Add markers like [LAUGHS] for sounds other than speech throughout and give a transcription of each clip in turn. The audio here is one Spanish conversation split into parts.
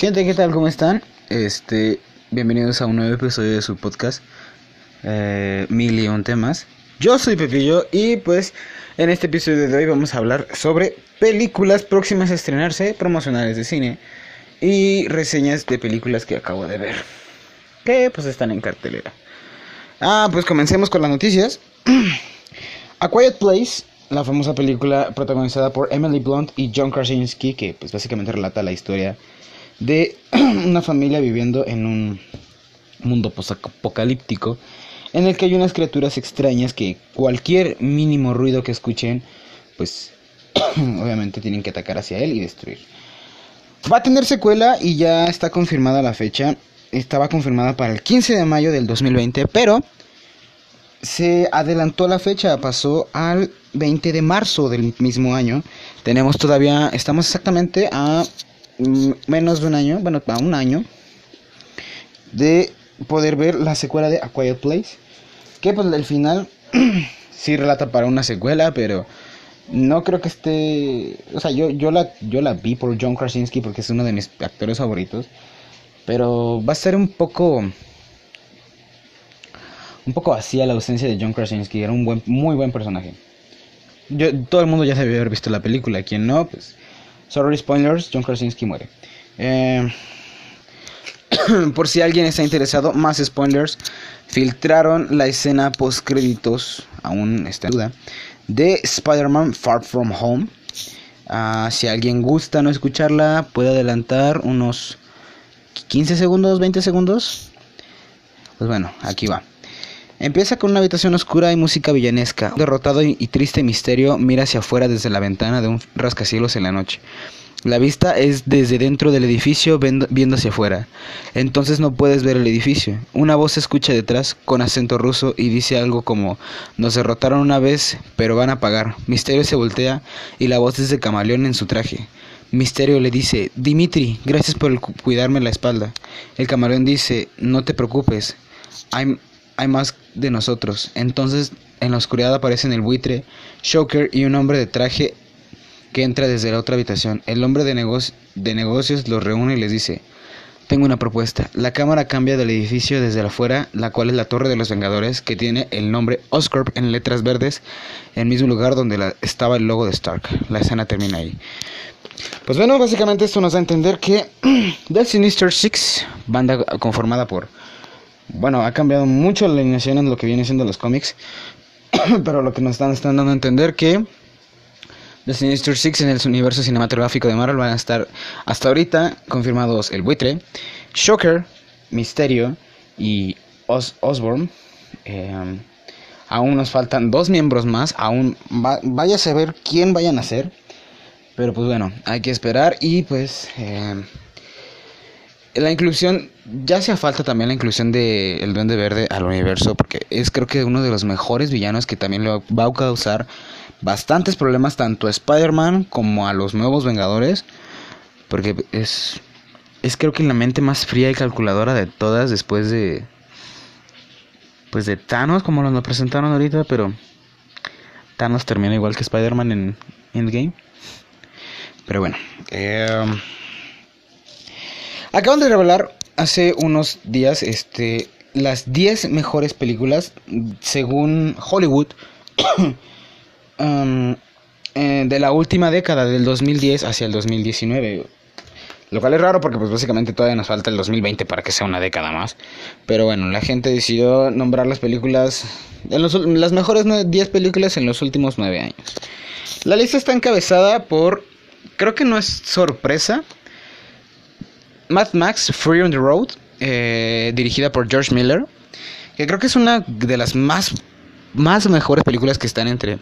Gente, ¿qué tal? ¿Cómo están? Este, bienvenidos a un nuevo episodio de su podcast eh, Mil y un temas. Yo soy Pepillo y pues en este episodio de hoy vamos a hablar sobre películas próximas a estrenarse, promocionales de cine y reseñas de películas que acabo de ver. Que pues están en cartelera. Ah, pues comencemos con las noticias. [CLEARS THROAT] A Quiet Place, la famosa película protagonizada por Emily Blunt y John Krasinski, que pues básicamente relata la historia de [CLEARS THROAT] una familia viviendo en un mundo apocalíptico en el que hay unas criaturas extrañas que cualquier mínimo ruido que escuchen, pues [CLEARS THROAT] obviamente tienen que atacar hacia él y destruir. Va a tener secuela y ya está confirmada la fecha. Estaba confirmada para el 15 de mayo del 2020, pero se adelantó la fecha, pasó al 20 de marzo del mismo año. Tenemos todavía, estamos exactamente a menos de un año, bueno, a un año de poder ver la secuela de A Quiet Place. Que pues el final [CLEARS THROAT] sí relata para una secuela, pero no creo que esté, o sea, yo yo la yo la vi por John Krasinski porque es uno de mis actores favoritos, pero va a ser un poco un poco vacía la ausencia de John Krasinski, era un buen muy buen personaje. Yo, todo el mundo ya se haber visto la película, quien no, pues sorry spoilers, John Krasinski muere. Eh, [CLEARS THROAT] por si alguien está interesado, más spoilers, filtraron la escena post créditos, aún está en duda, de Spider-Man Far From Home. Ah, si alguien gusta no escucharla, puede adelantar unos 15 segundos, 20 segundos. Pues bueno, aquí va. Empieza con una habitación oscura y música villanesca. Un derrotado y triste misterio mira hacia afuera desde la ventana de un rascacielos en la noche. La vista es desde dentro del edificio viendo hacia afuera. Entonces no puedes ver el edificio. Una voz se escucha detrás con acento ruso y dice algo como nos derrotaron una vez, pero van a pagar. Misterio se voltea y la voz es de camaleón en su traje. Misterio le dice, Dimitri, gracias por cuidarme la espalda. El camaleón dice, no te preocupes, hay, hay más de nosotros. Entonces en la oscuridad aparecen el buitre, Shoker y un hombre de traje que entra desde la otra habitación. El hombre de, de negocios los reúne y les dice, tengo una propuesta. La cámara cambia del edificio desde afuera, la cual es la Torre de los Vengadores, que tiene el nombre Oscorp en letras verdes, en el mismo lugar donde estaba el logo de Stark. La escena termina ahí. Pues bueno, básicamente esto nos da a entender que [CLEARS THROAT] The Sinister Six, banda conformada por... Bueno, ha cambiado mucho la alineación en lo que viene siendo los cómics, [CLEARS THROAT] pero lo que nos están, están dando a entender que The Sinister Six en el universo cinematográfico de Marvel van a estar hasta ahorita confirmados el buitre, Shocker, Misterio y Osborn. Em, aún nos faltan dos miembros más, aún vaya a saber quién vayan a ser. Pero pues bueno, hay que esperar y pues em, la inclusión, ya hacía falta también la inclusión de El Duende Verde al universo, porque es creo que uno de los mejores villanos que también le va a causar bastantes problemas tanto a Spider-Man como a los nuevos Vengadores. Porque es, es creo que la mente más fría y calculadora de todas después de... Pues de Thanos, como lo presentaron ahorita, pero Thanos termina igual que Spider-Man en Endgame. Pero bueno. Eh, acaban de revelar hace unos días este, las 10 mejores películas según Hollywood [COUGHS] eh, de la última década, del 2010 hacia el 2019. Lo cual es raro porque pues básicamente todavía nos falta el 2020 para que sea una década más. Pero bueno, la gente decidió nombrar las películas, en las mejores 10 películas en los últimos 9 años. La lista está encabezada por, creo que no es sorpresa, Mad Max Free on the Road, eh, dirigida por George Miller, que creo que es una de las más, más mejores películas que están entre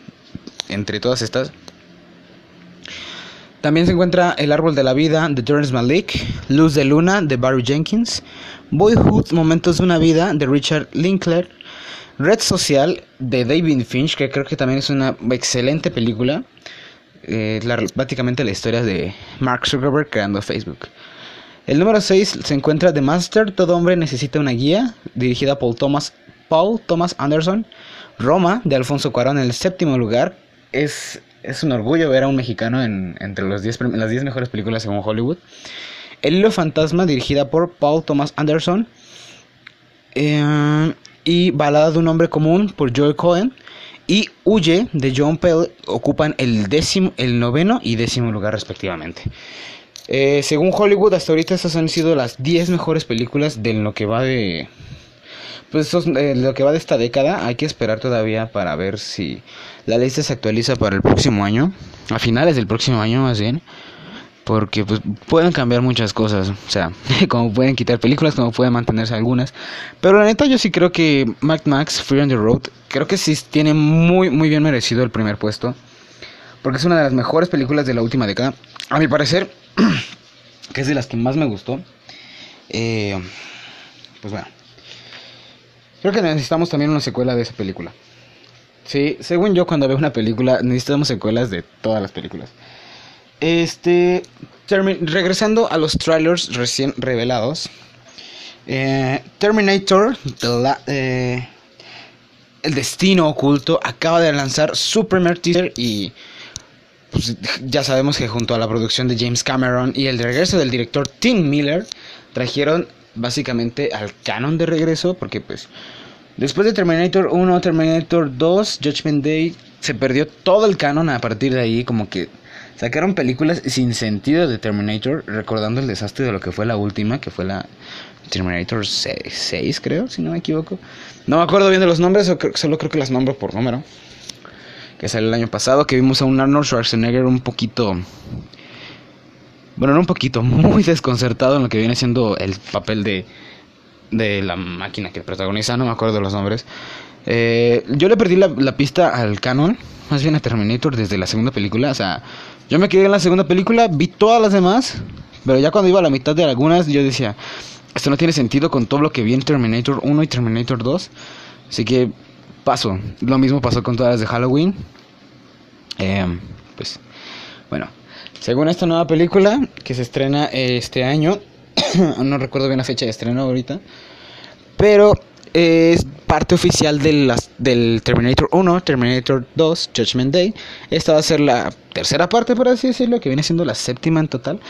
entre todas estas. También se encuentra El Árbol de la Vida de Terrence Malick, Luz de Luna de Barry Jenkins, Boyhood, Momentos de una Vida de Richard Linkler, Red Social de David Finch, que creo que también es una excelente película. Eh, la, historia de Mark Zuckerberg creando Facebook. El número 6 se encuentra The Master, Todo hombre necesita una guía, dirigida por Paul Thomas Anderson. Roma, de Alfonso Cuarón, en el séptimo lugar, es, es un orgullo ver a un mexicano en, entre los diez, las 10 mejores películas según Hollywood. El hilo fantasma dirigida por Paul Thomas Anderson. Eh, y Balada de un hombre común por Joe Cohen. Y Huye de John Pell ocupan el, décimo, el noveno y décimo lugar respectivamente. Eh, según Hollywood, hasta ahorita estas han sido las 10 mejores películas de lo que va de. Pues eh, lo que va de esta década. Hay que esperar todavía para ver si la lista se actualiza para el próximo año. A finales del próximo año, más bien. Porque pues, pueden cambiar muchas cosas. O sea, [LAUGHS] como pueden quitar películas, como pueden mantenerse algunas. Pero la neta, yo sí creo que Mac Max, Free on the Road, creo que sí tiene muy, muy bien merecido el primer puesto. Porque es una de las mejores películas de la última década. A mi parecer, que es de las que más me gustó. Eh, pues bueno. Creo que necesitamos también una secuela de esa película. Sí, según yo cuando veo una película necesitamos secuelas de todas las películas. Este, regresando a los trailers recién revelados. Eh, Terminator, eh, el destino oculto, acaba de lanzar su primer teaser y pues, ya sabemos que junto a la producción de James Cameron y el regreso del director Tim Miller, trajeron básicamente al canon de regreso, porque pues después de Terminator 1, Terminator 2, Judgment Day, se perdió todo el canon a partir de ahí, como que sacaron películas sin sentido de Terminator, recordando el desastre de lo que fue la última, que fue la Terminator 6, creo, si no me equivoco. No me acuerdo bien de los nombres, solo creo que las nombro por número que salió el año pasado, que vimos a un Arnold Schwarzenegger un poquito... Bueno, no un poquito, [LAUGHS] muy desconcertado en lo que viene siendo el papel de, de la máquina que protagoniza, no me acuerdo de los nombres. Eh, yo le perdí la, la, pista al canon, más bien a Terminator desde la segunda película. O sea, yo me quedé en la segunda película, vi todas las demás, pero ya cuando iba a la mitad de algunas, yo decía, esto no tiene sentido con todo lo que vi en Terminator 1 y Terminator 2. Así que paso. Lo mismo pasó con todas las de Halloween. Eh, pues, bueno. Según esta nueva película que se estrena este año, [COUGHS] no recuerdo bien la fecha de estreno ahorita, pero es parte oficial de las, del Terminator 1, Terminator 2, Judgment Day. Esta va a ser la tercera parte, por así decirlo, que viene siendo la séptima en total,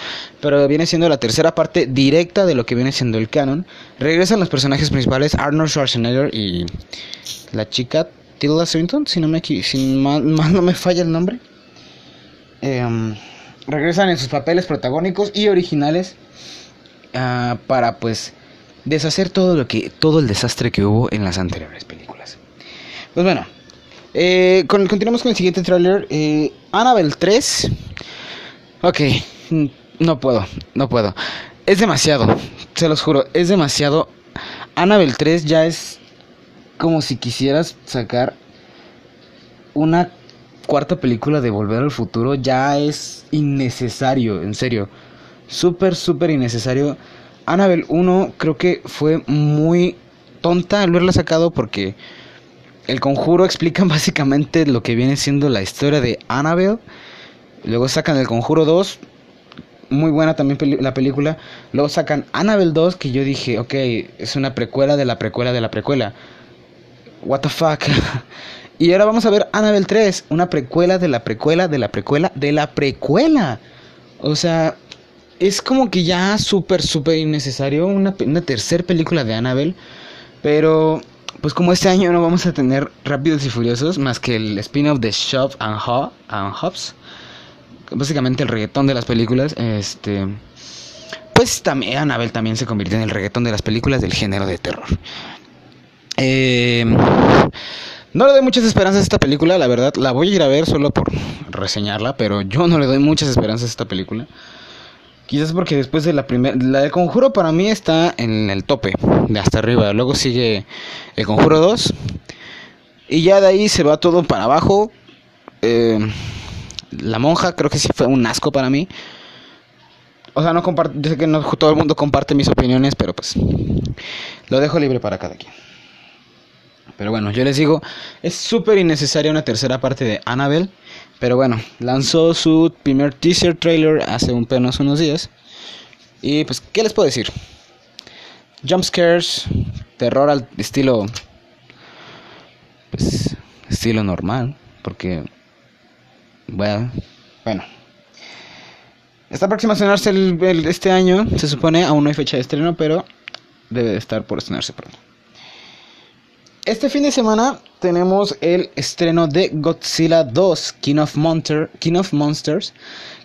pero viene siendo la tercera parte directa de lo que viene siendo el canon. Regresan los personajes principales Arnold Schwarzenegger y la chica Tilda Swinton, si no me si [LAUGHS] no me falla el nombre. Em, regresan en sus papeles protagónicos y originales uh, para pues deshacer todo lo que todo el desastre que hubo en las anteriores películas. Pues bueno, eh, continuamos con el siguiente tráiler. Eh, Annabelle 3. Ok, no puedo, no puedo. Es demasiado, se los juro, es demasiado. Annabelle 3 ya es como si quisieras sacar una cuarta película de Volver al Futuro. Ya es innecesario, en serio. Súper, súper innecesario. Annabelle 1 creo que fue muy tonta al verla sacado porque el conjuro explica [LAUGHS] básicamente lo que viene siendo la historia de Annabelle. Luego sacan el conjuro 2. Muy buena también la película. Luego sacan Annabelle 2 que yo dije, ok, es una precuela de la precuela de la precuela. What the fuck. [LAUGHS] y ahora vamos a ver Annabelle 3, una precuela de la precuela de la precuela de la precuela. O sea, es como que ya súper, súper innecesario una, tercera película de Annabelle. Pero, pues como este año no vamos a tener Rápidos y Furiosos, más que el spin-off de Shop and, Ho. Básicamente el reggaetón de las películas. Este... Pues también Annabelle también se convirtió en el reggaetón de las películas del género de terror. Eh, no le doy muchas esperanzas a esta película, la verdad. La voy a ir a ver solo por reseñarla, pero yo no le doy muchas esperanzas a esta película. Quizás porque después de la primera... La de Conjuro para mí está en el tope, de hasta arriba. Luego sigue el Conjuro 2. Y ya de ahí se va todo para abajo. Eh, la monja creo que sí fue un asco para mí. O sea, no comparto, yo sé que no todo el mundo comparte mis opiniones, pero pues lo dejo libre para cada quien. Pero bueno, yo les digo, es súper innecesaria una tercera parte de Annabelle. Pero bueno, lanzó su primer teaser trailer hace un penos unos días. Y pues, ¿qué les puedo decir? Jump scares, terror al estilo. Pues, estilo normal. Porque. Bueno, bueno. Está próxima a estrenarse el, este año, se supone, aún no hay fecha de estreno, pero debe de estar por estrenarse pronto. Este fin de semana tenemos el estreno de Godzilla 2, King of, King of Monsters,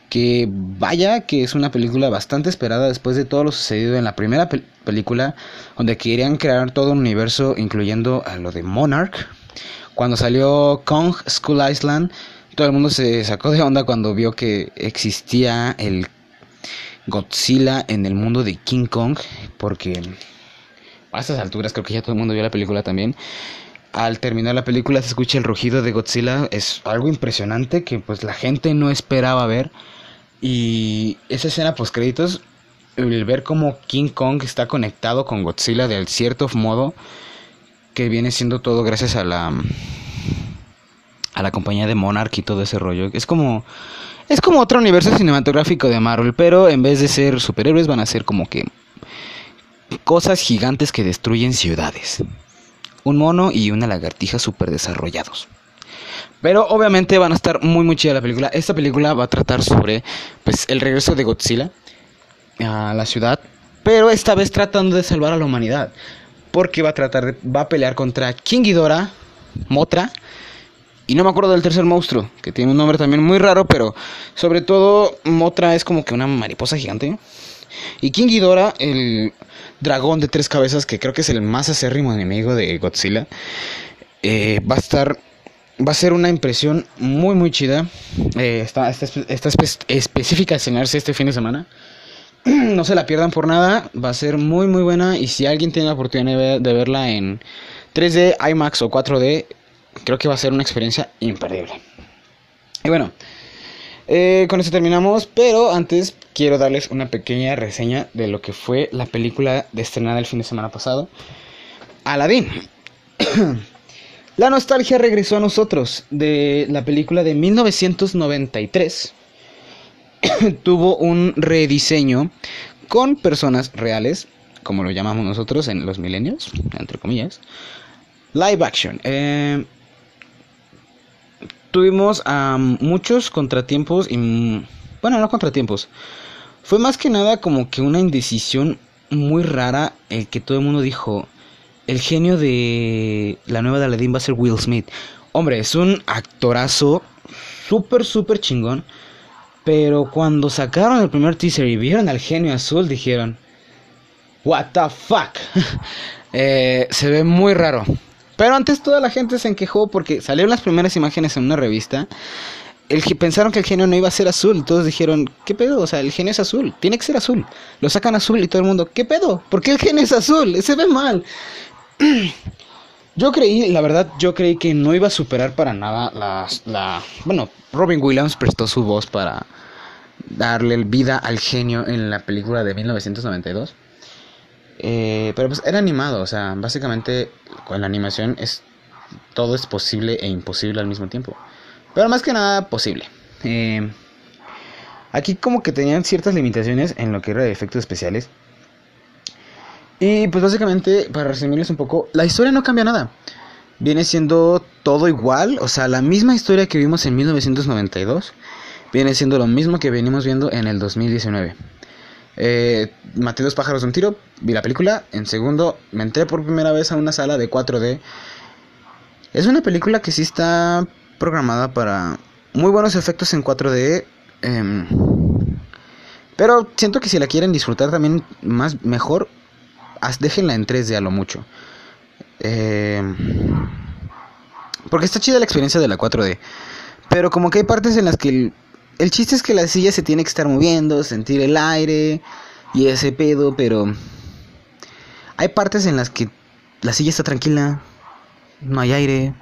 que vaya que es una película bastante esperada después de todo lo sucedido en la primera película, donde querían crear todo un universo incluyendo a lo de Monarch. Cuando salió Kong School Island, todo el mundo se sacó de onda cuando vio que existía el Godzilla en el mundo de King Kong, porque a estas alturas creo que ya todo el mundo vio la película también. Al terminar la película se escucha el rugido de Godzilla, es algo impresionante que pues la gente no esperaba ver. Y esa escena post créditos, el ver cómo King Kong está conectado con Godzilla de cierto modo, que viene siendo todo gracias a la a la compañía de Monarch y todo ese rollo. Es como es como otro universo cinematográfico de Marvel, pero en vez de ser superhéroes van a ser como que cosas gigantes que destruyen ciudades. Un mono y una lagartija super desarrollados. Pero obviamente van a estar muy muy chida la película. Esta película va a tratar sobre pues el regreso de Godzilla a la ciudad, pero esta vez tratando de salvar a la humanidad, porque va a tratar de, va a pelear contra King Ghidorah, Motra y no me acuerdo del tercer monstruo, que tiene un nombre también muy raro, pero sobre todo Motra es como que una mariposa gigante. Y King Ghidorah, el dragón de tres cabezas, que creo que es el más acérrimo enemigo de Godzilla, eh, va a estar va a ser una impresión muy muy chida. Eh, está, está, está específica de estrenarse este fin de semana. [CLEARS THROAT] no se la pierdan por nada. Va a ser muy muy buena. Y si alguien tiene la oportunidad de verla en 3D, IMAX o 4D, creo que va a ser una experiencia imperdible. Y bueno, eh, con esto terminamos, pero antes quiero darles una pequeña reseña de lo que fue la película de estrenada el fin de semana pasado, Aladdin. [COUGHS] la nostalgia regresó a nosotros de la película de 1993. [COUGHS] Tuvo un rediseño con personas reales, como lo llamamos nosotros en los milenios, entre comillas. Live action. Eh, tuvimos muchos contratiempos y... Bueno, no contratiempos. Fue más que nada como que una indecisión muy rara el que todo el mundo dijo, el genio de la nueva de Aladdin va a ser Will Smith. Hombre, es un actorazo súper, súper chingón. Pero cuando sacaron el primer teaser y vieron al genio azul, dijeron, What the fuck? [LAUGHS] Eh, se ve muy raro. Pero antes toda la gente se enquejó porque salieron las primeras imágenes en una revista. El, pensaron que el genio no iba a ser azul. Todos dijeron, ¿qué pedo? O sea, el genio es azul. Tiene que ser azul. Lo sacan azul y todo el mundo, ¿qué pedo? ¿Por qué el genio es azul? Se ve mal. [CLEARS THROAT] Yo creí, la verdad, yo creí que no iba a superar para nada la, la... Bueno, Robin Williams prestó su voz para darle vida al genio en la película de 1992. Eh, pero pues era animado, o sea, básicamente con la animación es todo es posible e imposible al mismo tiempo. Pero más que nada posible. Eh, aquí como que tenían ciertas limitaciones en lo que era de efectos especiales. Y pues básicamente, para resumirles un poco, la historia no cambia nada. Viene siendo todo igual, o sea, la misma historia que vimos en 1992. Viene siendo lo mismo que venimos viendo en el 2019. Eh, maté dos pájaros de un tiro, vi la película. En segundo, me entré por primera vez a una sala de 4D. Es una película que sí está programada para muy buenos efectos en 4D. Em, pero siento que si la quieren disfrutar también más mejor, déjenla en 3D a lo mucho. Em, porque está chida la experiencia de la 4D. Pero como que hay partes en las que el chiste es que la silla se tiene que estar moviendo, sentir el aire y ese pedo, pero hay partes en las que la silla está tranquila, no hay aire,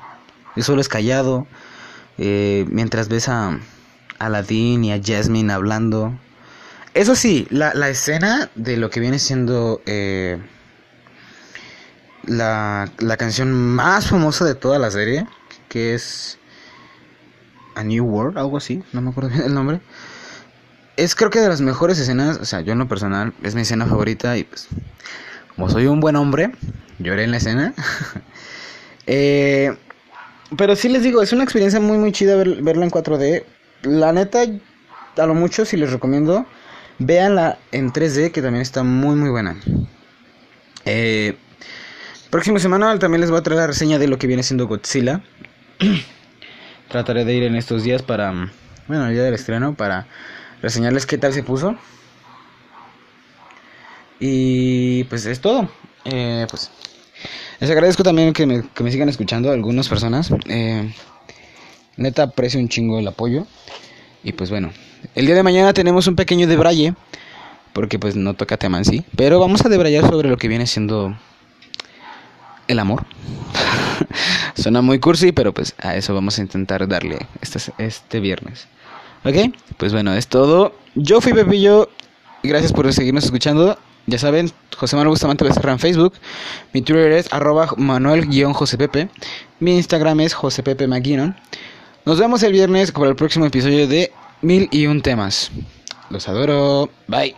el suelo es callado, eh, mientras ves a Aladdin y a Jasmine hablando. Eso sí, la, escena de lo que viene siendo eh, la, la canción más famosa de toda la serie, que es a New World, algo así, no me acuerdo bien el nombre. Es creo que de las mejores escenas, o sea, yo en lo personal es mi escena favorita y pues como soy un buen hombre, lloré en la escena. [LAUGHS] eh, pero sí les digo, es una experiencia muy muy chida verla en 4D. La neta, a lo mucho, si les recomiendo, véanla en 3D, que también está muy, muy buena. Eh, próxima semana también les voy a traer la reseña de lo que viene siendo Godzilla. [CLEARS THROAT] Trataré de ir en estos días para, bueno, el día del estreno, para reseñarles qué tal se puso. Y pues es todo. Eh, pues les agradezco también que me, que me sigan escuchando algunas personas. Eh, neta aprecio un chingo el apoyo. Y pues bueno, el día de mañana tenemos un pequeño debraye. Porque pues no toca tema en sí. Pero vamos a debrayar sobre lo que viene siendo el amor. [LAUGHS] Suena muy cursi, pero pues a eso vamos a intentar darle este, este viernes. ¿Ok? Pues bueno, es todo. Yo fui Pepillo. Gracias por seguirnos escuchando. Ya saben, José Manuel Bustamante Becerra en Facebook. Mi Twitter es arroba manuel-josepepe. Mi Instagram es josepepe Nos vemos el viernes con el próximo episodio de Mil y un temas. Los adoro. Bye.